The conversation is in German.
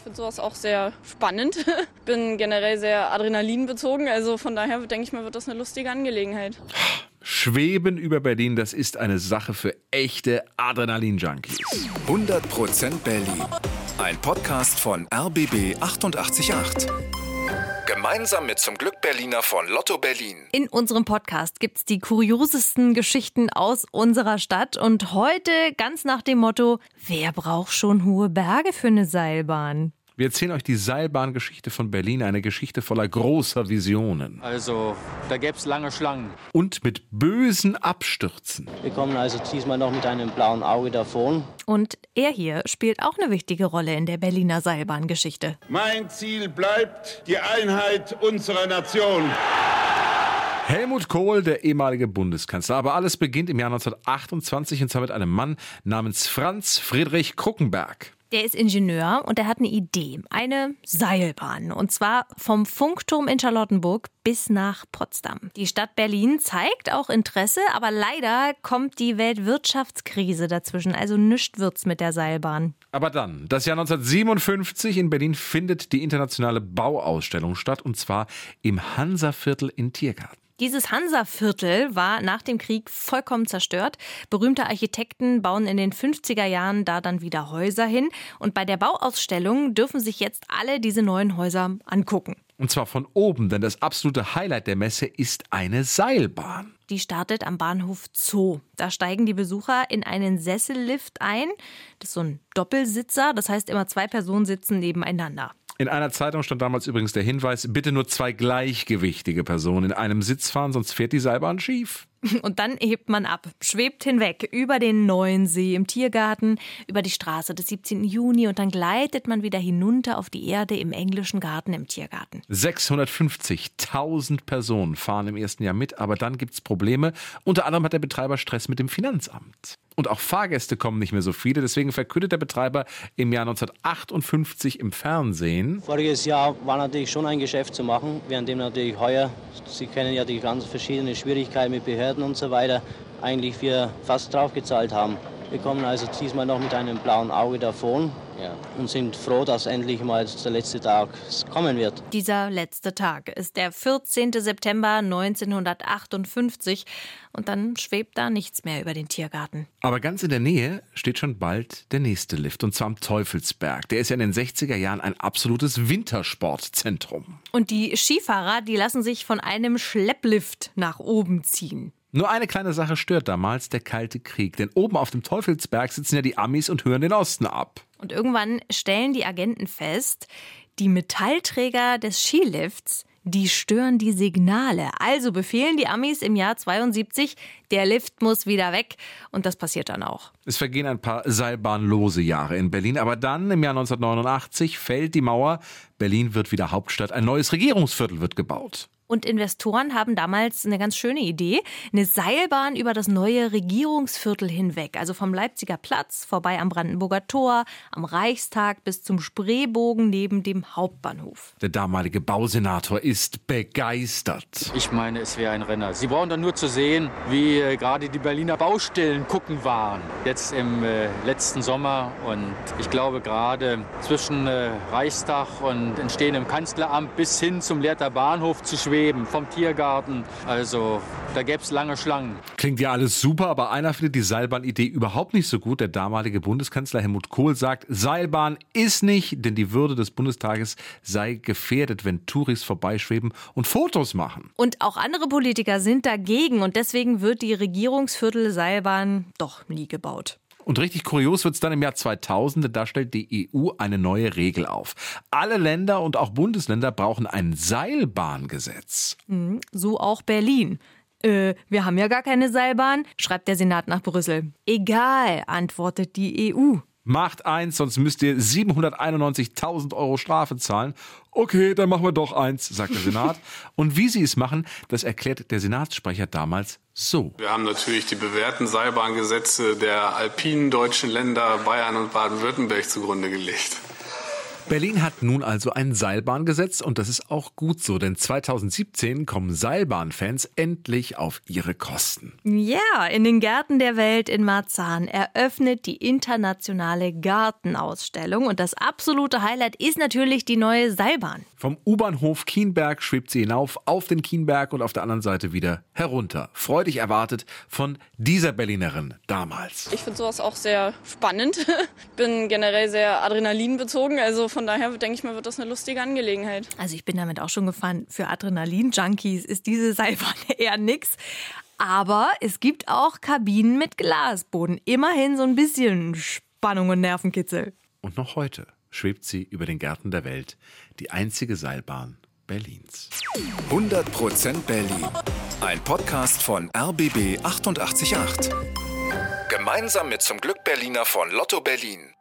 Ich finde sowas auch sehr spannend. Bin generell sehr adrenalinbezogen, also von daher denke ich mal, wird das eine lustige Angelegenheit. Schweben über Berlin, das ist eine Sache für echte Adrenalin-Junkies. 100% Berlin. Ein Podcast von RBB 888. Gemeinsam mit zum Glück Berliner von Lotto Berlin. In unserem Podcast gibt es die kuriosesten Geschichten aus unserer Stadt und heute ganz nach dem Motto, wer braucht schon hohe Berge für eine Seilbahn? Wir erzählen euch die Seilbahngeschichte von Berlin, eine Geschichte voller großer Visionen. Also, da gäbe es lange Schlangen. Und mit bösen Abstürzen. Wir kommen also diesmal noch mit einem blauen Auge davon. Und er hier spielt auch eine wichtige Rolle in der Berliner Seilbahngeschichte. Mein Ziel bleibt die Einheit unserer Nation. Helmut Kohl, der ehemalige Bundeskanzler. Aber alles beginnt im Jahr 1928 und zwar mit einem Mann namens Franz Friedrich Kruckenberg. Der ist Ingenieur und er hat eine Idee, eine Seilbahn. Und zwar vom Funkturm in Charlottenburg bis nach Potsdam. Die Stadt Berlin zeigt auch Interesse, aber leider kommt die Weltwirtschaftskrise dazwischen. Also nichts wird's mit der Seilbahn. Aber dann, das Jahr 1957 in Berlin findet die internationale Bauausstellung statt und zwar im Hansaviertel in Tiergarten. Dieses Hansa-Viertel war nach dem Krieg vollkommen zerstört. Berühmte Architekten bauen in den 50er Jahren da dann wieder Häuser hin. Und bei der Bauausstellung dürfen sich jetzt alle diese neuen Häuser angucken. Und zwar von oben, denn das absolute Highlight der Messe ist eine Seilbahn. Die startet am Bahnhof Zoo. Da steigen die Besucher in einen Sessellift ein. Das ist so ein Doppelsitzer, das heißt immer zwei Personen sitzen nebeneinander. In einer Zeitung stand damals übrigens der Hinweis, bitte nur zwei gleichgewichtige Personen in einem Sitz fahren, sonst fährt die Seilbahn schief. Und dann hebt man ab, schwebt hinweg über den neuen See im Tiergarten, über die Straße des 17. Juni und dann gleitet man wieder hinunter auf die Erde im englischen Garten im Tiergarten. 650.000 Personen fahren im ersten Jahr mit, aber dann gibt es Probleme. Unter anderem hat der Betreiber Stress mit dem Finanzamt. Und auch Fahrgäste kommen nicht mehr so viele. Deswegen verkündet der Betreiber im Jahr 1958 im Fernsehen. Voriges Jahr war natürlich schon ein Geschäft zu machen, währenddem natürlich heuer, Sie kennen ja die ganz verschiedenen Schwierigkeiten mit Behörden und so weiter, eigentlich wir fast draufgezahlt haben. Wir kommen also diesmal noch mit einem blauen Auge davon ja. und sind froh, dass endlich mal der letzte Tag kommen wird. Dieser letzte Tag ist der 14. September 1958 und dann schwebt da nichts mehr über den Tiergarten. Aber ganz in der Nähe steht schon bald der nächste Lift und zwar am Teufelsberg. Der ist ja in den 60er Jahren ein absolutes Wintersportzentrum. Und die Skifahrer, die lassen sich von einem Schlepplift nach oben ziehen. Nur eine kleine Sache stört damals, der Kalte Krieg. Denn oben auf dem Teufelsberg sitzen ja die Amis und hören den Osten ab. Und irgendwann stellen die Agenten fest, die Metallträger des Skilifts, die stören die Signale. Also befehlen die Amis im Jahr 72, der Lift muss wieder weg. Und das passiert dann auch. Es vergehen ein paar seilbahnlose Jahre in Berlin. Aber dann, im Jahr 1989, fällt die Mauer. Berlin wird wieder Hauptstadt. Ein neues Regierungsviertel wird gebaut. Und Investoren haben damals eine ganz schöne Idee. Eine Seilbahn über das neue Regierungsviertel hinweg. Also vom Leipziger Platz vorbei am Brandenburger Tor, am Reichstag bis zum Spreebogen neben dem Hauptbahnhof. Der damalige Bausenator ist begeistert. Ich meine, es wäre ein Renner. Sie brauchen dann nur zu sehen, wie äh, gerade die Berliner Baustellen gucken waren. Jetzt im äh, letzten Sommer. Und ich glaube, gerade zwischen äh, Reichstag und entstehendem Kanzleramt bis hin zum Lehrter Bahnhof zu schweben Schweben, vom Tiergarten. Also da gäbe es lange Schlangen. Klingt ja alles super, aber einer findet die Seilbahnidee überhaupt nicht so gut. Der damalige Bundeskanzler Helmut Kohl sagt, Seilbahn ist nicht, denn die Würde des Bundestages sei gefährdet, wenn Touris vorbeischweben und Fotos machen. Und auch andere Politiker sind dagegen und deswegen wird die Regierungsviertel Seilbahn doch nie gebaut. Und richtig kurios wird es dann im Jahr 2000, da stellt die EU eine neue Regel auf. Alle Länder und auch Bundesländer brauchen ein Seilbahngesetz. Mhm, so auch Berlin. Äh, wir haben ja gar keine Seilbahn, schreibt der Senat nach Brüssel. Egal, antwortet die EU. Macht eins, sonst müsst ihr 791.000 Euro Strafe zahlen. Okay, dann machen wir doch eins, sagt der Senat. Und wie sie es machen, das erklärt der Senatssprecher damals so. Wir haben natürlich die bewährten Seilbahngesetze der alpinen deutschen Länder Bayern und Baden-Württemberg zugrunde gelegt. Berlin hat nun also ein Seilbahngesetz und das ist auch gut so, denn 2017 kommen Seilbahnfans endlich auf ihre Kosten. Ja, in den Gärten der Welt in Marzahn eröffnet die internationale Gartenausstellung und das absolute Highlight ist natürlich die neue Seilbahn. Vom U-Bahnhof Kienberg schwebt sie hinauf auf den Kienberg und auf der anderen Seite wieder herunter. Freudig erwartet von dieser Berlinerin damals. Ich finde sowas auch sehr spannend. Bin generell sehr adrenalinbezogen, also von daher denke ich mal, wird das eine lustige Angelegenheit. Also ich bin damit auch schon gefahren. Für Adrenalin-Junkies ist diese Seilbahn eher nix. Aber es gibt auch Kabinen mit Glasboden. Immerhin so ein bisschen Spannung und Nervenkitzel. Und noch heute schwebt sie über den Gärten der Welt, die einzige Seilbahn Berlins. 100% Berlin. Ein Podcast von RBB 888. Gemeinsam mit zum Glück Berliner von Lotto Berlin.